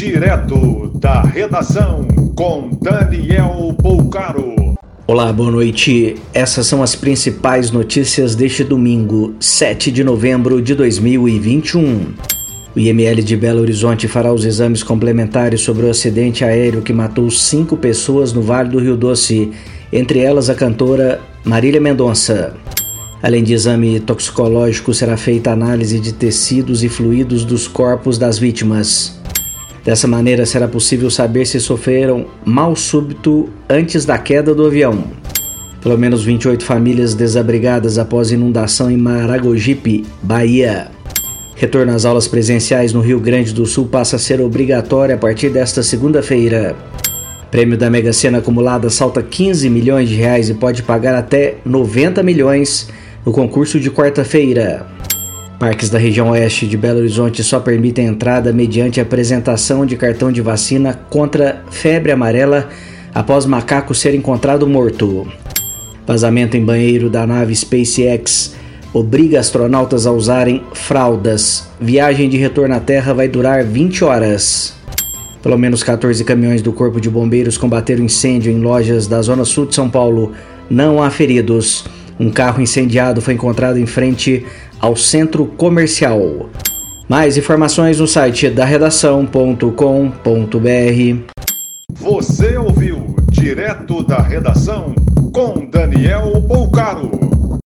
Direto da redação com Daniel Poucaro. Olá, boa noite. Essas são as principais notícias deste domingo, 7 de novembro de 2021. O IML de Belo Horizonte fará os exames complementares sobre o acidente aéreo que matou cinco pessoas no Vale do Rio Doce, entre elas a cantora Marília Mendonça. Além de exame toxicológico, será feita análise de tecidos e fluidos dos corpos das vítimas. Dessa maneira, será possível saber se sofreram mal súbito antes da queda do avião. Pelo menos 28 famílias desabrigadas após inundação em Maragogipe, Bahia. Retorno às aulas presenciais no Rio Grande do Sul passa a ser obrigatório a partir desta segunda-feira. Prêmio da Mega Sena acumulada salta 15 milhões de reais e pode pagar até 90 milhões no concurso de quarta-feira. Parques da região oeste de Belo Horizonte só permitem entrada mediante apresentação de cartão de vacina contra febre amarela após macaco ser encontrado morto. Vazamento em banheiro da nave SpaceX obriga astronautas a usarem fraldas. Viagem de retorno à Terra vai durar 20 horas. Pelo menos 14 caminhões do Corpo de Bombeiros combateram incêndio em lojas da Zona Sul de São Paulo. Não há feridos. Um carro incendiado foi encontrado em frente ao centro comercial. Mais informações no site da redação.com.br. Você ouviu direto da redação com Daniel Poucaro.